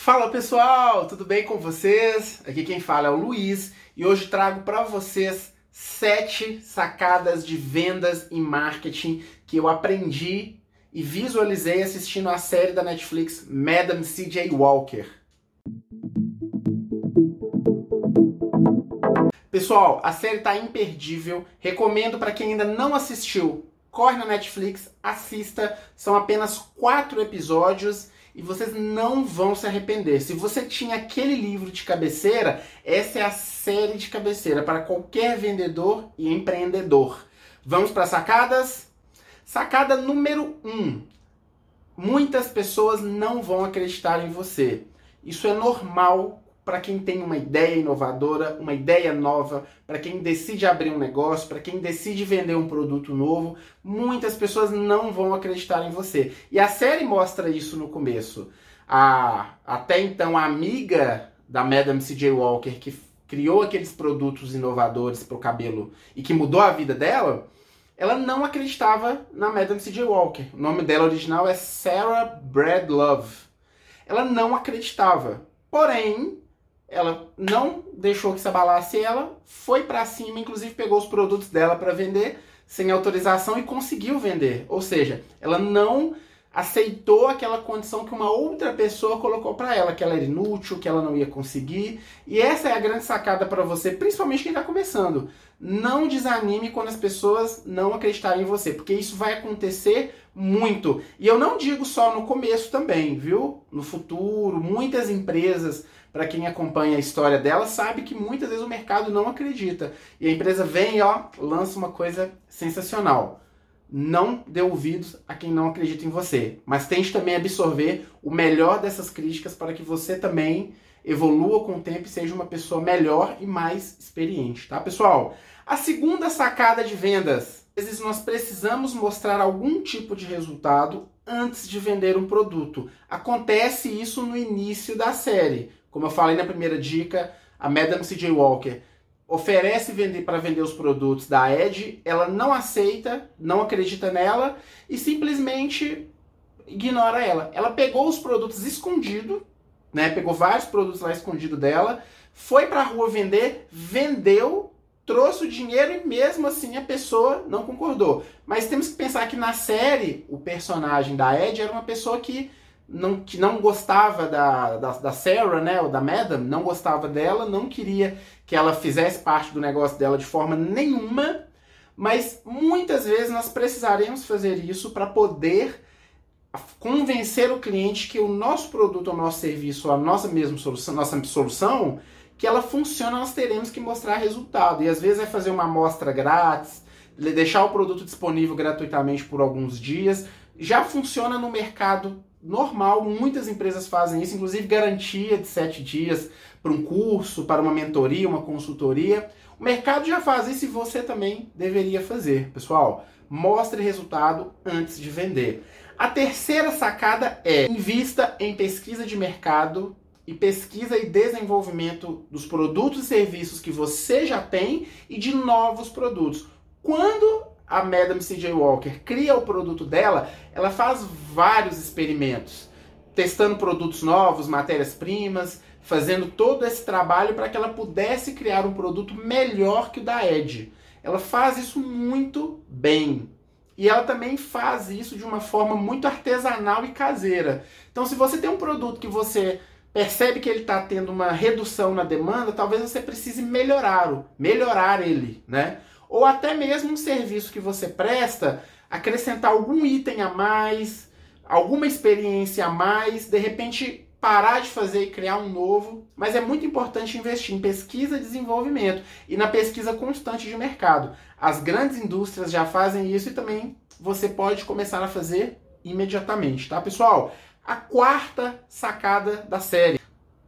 Fala pessoal, tudo bem com vocês? Aqui quem fala é o Luiz e hoje trago para vocês sete sacadas de vendas e marketing que eu aprendi e visualizei assistindo a série da Netflix Madam C.J. Walker. Pessoal, a série tá imperdível. Recomendo para quem ainda não assistiu. Corre na Netflix, assista. São apenas quatro episódios e vocês não vão se arrepender. Se você tinha aquele livro de cabeceira, essa é a série de cabeceira para qualquer vendedor e empreendedor. Vamos para sacadas? Sacada número 1. Um. Muitas pessoas não vão acreditar em você. Isso é normal para quem tem uma ideia inovadora, uma ideia nova, para quem decide abrir um negócio, para quem decide vender um produto novo, muitas pessoas não vão acreditar em você. E a série mostra isso no começo. A, até então, a amiga da Madame C.J. Walker, que criou aqueles produtos inovadores para o cabelo e que mudou a vida dela, ela não acreditava na Madame C.J. Walker. O nome dela original é Sarah Breedlove. Ela não acreditava. Porém, ela não deixou que se abalasse ela, foi para cima, inclusive pegou os produtos dela para vender sem autorização e conseguiu vender. Ou seja, ela não aceitou aquela condição que uma outra pessoa colocou para ela, que ela era inútil, que ela não ia conseguir. E essa é a grande sacada para você, principalmente quem está começando. Não desanime quando as pessoas não acreditarem em você, porque isso vai acontecer muito. E eu não digo só no começo também, viu? No futuro, muitas empresas para quem acompanha a história dela, sabe que muitas vezes o mercado não acredita. E a empresa vem ó, lança uma coisa sensacional. Não dê ouvidos a quem não acredita em você, mas tente também absorver o melhor dessas críticas para que você também evolua com o tempo e seja uma pessoa melhor e mais experiente, tá, pessoal? A segunda sacada de vendas. Às vezes nós precisamos mostrar algum tipo de resultado antes de vender um produto. Acontece isso no início da série. Como eu falei na primeira dica, a Madame C.J. Walker oferece vender para vender os produtos da Ed, ela não aceita, não acredita nela e simplesmente ignora ela. Ela pegou os produtos escondido, né? Pegou vários produtos lá escondido dela, foi para a rua vender, vendeu, trouxe o dinheiro e mesmo assim a pessoa não concordou. Mas temos que pensar que na série o personagem da Ed era uma pessoa que não, que não gostava da, da, da, Sarah, né, ou da Madam, não gostava dela, não queria que ela fizesse parte do negócio dela de forma nenhuma, mas muitas vezes nós precisaremos fazer isso para poder convencer o cliente que o nosso produto, o nosso serviço, a nossa mesma solução, nossa solução, que ela funciona, nós teremos que mostrar resultado. E às vezes é fazer uma amostra grátis, deixar o produto disponível gratuitamente por alguns dias, já funciona no mercado normal, muitas empresas fazem isso, inclusive garantia de sete dias para um curso, para uma mentoria, uma consultoria. O mercado já faz isso e você também deveria fazer, pessoal. Mostre resultado antes de vender. A terceira sacada é invista em pesquisa de mercado e pesquisa e desenvolvimento dos produtos e serviços que você já tem e de novos produtos. Quando a Madame C.J. Walker cria o produto dela, ela faz vários experimentos, testando produtos novos, matérias-primas, fazendo todo esse trabalho para que ela pudesse criar um produto melhor que o da Ed. Ela faz isso muito bem. E ela também faz isso de uma forma muito artesanal e caseira. Então, se você tem um produto que você percebe que ele está tendo uma redução na demanda, talvez você precise melhorar, melhorar ele, né? Ou até mesmo um serviço que você presta, acrescentar algum item a mais, alguma experiência a mais, de repente parar de fazer e criar um novo, mas é muito importante investir em pesquisa e desenvolvimento e na pesquisa constante de mercado. As grandes indústrias já fazem isso e também você pode começar a fazer imediatamente, tá, pessoal? A quarta sacada da série: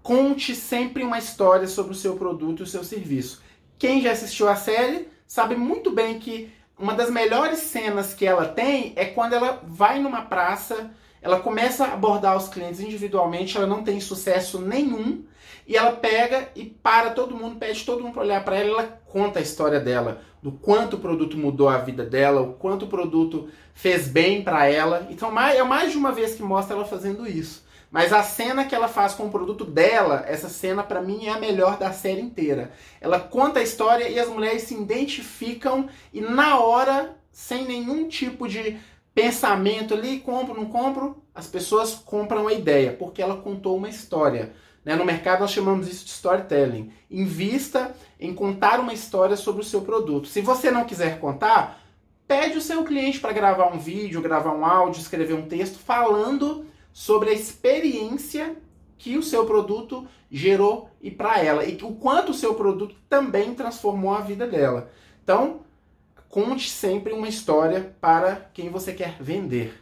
conte sempre uma história sobre o seu produto e o seu serviço. Quem já assistiu a série sabe muito bem que uma das melhores cenas que ela tem é quando ela vai numa praça, ela começa a abordar os clientes individualmente, ela não tem sucesso nenhum, e ela pega e para todo mundo, pede todo mundo para olhar para ela, ela conta a história dela, do quanto o produto mudou a vida dela, o quanto o produto fez bem para ela. Então é mais de uma vez que mostra ela fazendo isso. Mas a cena que ela faz com o produto dela, essa cena para mim é a melhor da série inteira. Ela conta a história e as mulheres se identificam e na hora, sem nenhum tipo de pensamento ali, compro, não compro, as pessoas compram a ideia, porque ela contou uma história. Né? No mercado nós chamamos isso de storytelling. Invista em contar uma história sobre o seu produto. Se você não quiser contar, pede o seu cliente para gravar um vídeo, gravar um áudio, escrever um texto falando sobre a experiência que o seu produto gerou e para ela e o quanto o seu produto também transformou a vida dela. Então, conte sempre uma história para quem você quer vender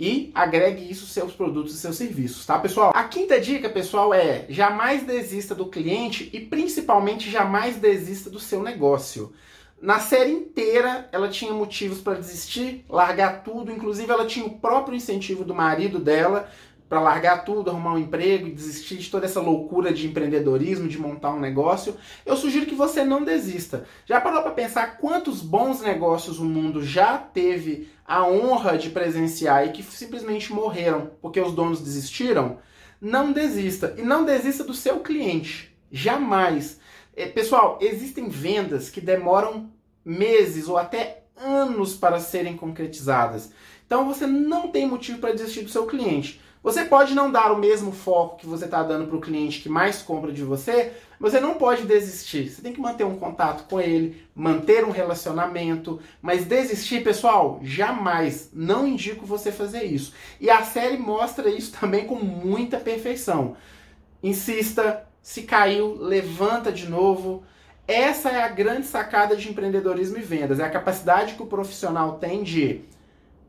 e agregue isso aos seus produtos e seus serviços, tá, pessoal? A quinta dica, pessoal, é jamais desista do cliente e principalmente jamais desista do seu negócio. Na série inteira, ela tinha motivos para desistir, largar tudo, inclusive ela tinha o próprio incentivo do marido dela para largar tudo, arrumar um emprego e desistir de toda essa loucura de empreendedorismo, de montar um negócio. Eu sugiro que você não desista. Já parou para pensar quantos bons negócios o mundo já teve a honra de presenciar e que simplesmente morreram porque os donos desistiram? Não desista e não desista do seu cliente. Jamais. É, pessoal, existem vendas que demoram meses ou até anos para serem concretizadas. Então você não tem motivo para desistir do seu cliente. Você pode não dar o mesmo foco que você está dando para o cliente que mais compra de você, você não pode desistir. Você tem que manter um contato com ele, manter um relacionamento, mas desistir, pessoal, jamais. Não indico você fazer isso. E a série mostra isso também com muita perfeição. Insista, se caiu, levanta de novo. Essa é a grande sacada de empreendedorismo e vendas. É a capacidade que o profissional tem de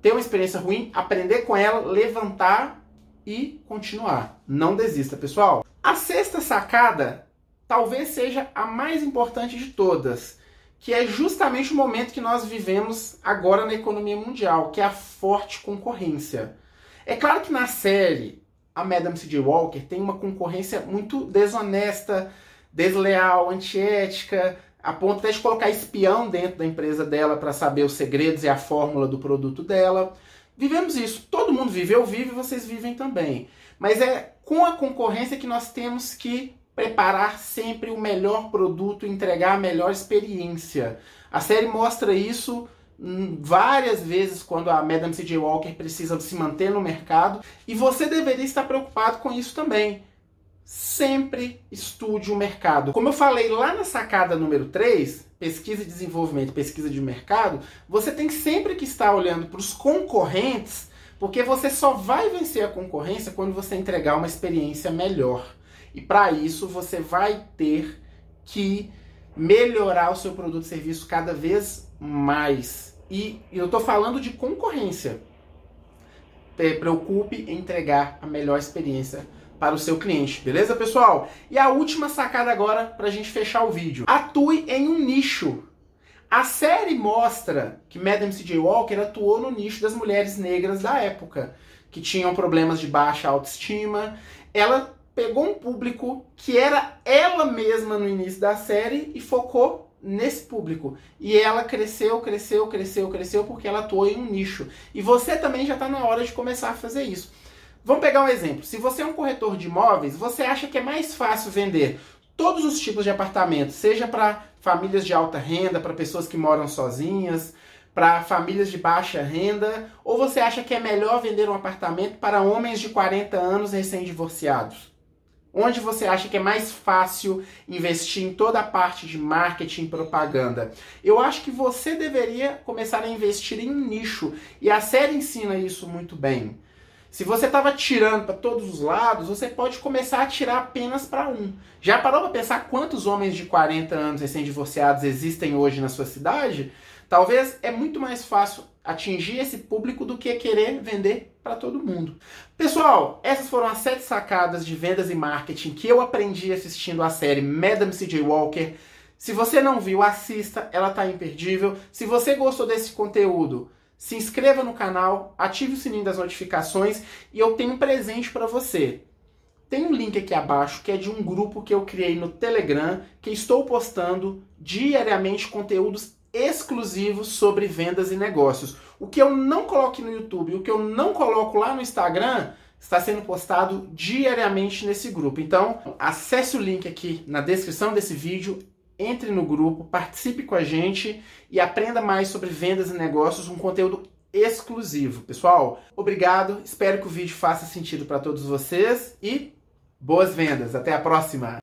ter uma experiência ruim, aprender com ela, levantar e continuar. Não desista, pessoal. A sexta sacada talvez seja a mais importante de todas, que é justamente o momento que nós vivemos agora na economia mundial, que é a forte concorrência. É claro que na série a Madame C.J. Walker tem uma concorrência muito desonesta, desleal, antiética, a ponto até de colocar espião dentro da empresa dela para saber os segredos e a fórmula do produto dela. Vivemos isso. Todo mundo vive, eu vivo e vocês vivem também. Mas é com a concorrência que nós temos que preparar sempre o melhor produto, entregar a melhor experiência. A série mostra isso várias vezes quando a Madame C.J. Walker precisa se manter no mercado e você deveria estar preocupado com isso também sempre estude o mercado. Como eu falei lá na sacada número 3, pesquisa e desenvolvimento, pesquisa de mercado, você tem sempre que estar olhando para os concorrentes, porque você só vai vencer a concorrência quando você entregar uma experiência melhor. E para isso você vai ter que melhorar o seu produto e serviço cada vez mais. E eu estou falando de concorrência. Preocupe em entregar a melhor experiência para o seu cliente, beleza, pessoal? E a última sacada agora para a gente fechar o vídeo. Atue em um nicho. A série mostra que Madame C.J. Walker atuou no nicho das mulheres negras da época, que tinham problemas de baixa autoestima. Ela pegou um público que era ela mesma no início da série e focou nesse público. E ela cresceu, cresceu, cresceu, cresceu porque ela atuou em um nicho. E você também já está na hora de começar a fazer isso. Vamos pegar um exemplo. Se você é um corretor de imóveis, você acha que é mais fácil vender todos os tipos de apartamentos, seja para famílias de alta renda, para pessoas que moram sozinhas, para famílias de baixa renda, ou você acha que é melhor vender um apartamento para homens de 40 anos recém-divorciados? Onde você acha que é mais fácil investir em toda a parte de marketing e propaganda? Eu acho que você deveria começar a investir em nicho, e a série ensina isso muito bem. Se você estava tirando para todos os lados, você pode começar a tirar apenas para um. Já parou para pensar quantos homens de 40 anos recém-divorciados existem hoje na sua cidade? Talvez é muito mais fácil atingir esse público do que querer vender para todo mundo. Pessoal, essas foram as sete sacadas de vendas e marketing que eu aprendi assistindo a série Madame C.J. Walker. Se você não viu, assista, ela está imperdível. Se você gostou desse conteúdo, se inscreva no canal, ative o sininho das notificações e eu tenho um presente para você. Tem um link aqui abaixo que é de um grupo que eu criei no Telegram, que estou postando diariamente conteúdos exclusivos sobre vendas e negócios. O que eu não coloco no YouTube, o que eu não coloco lá no Instagram, está sendo postado diariamente nesse grupo. Então, acesse o link aqui na descrição desse vídeo, entre no grupo, participe com a gente e aprenda mais sobre vendas e negócios, um conteúdo exclusivo. Pessoal, obrigado, espero que o vídeo faça sentido para todos vocês e boas vendas. Até a próxima!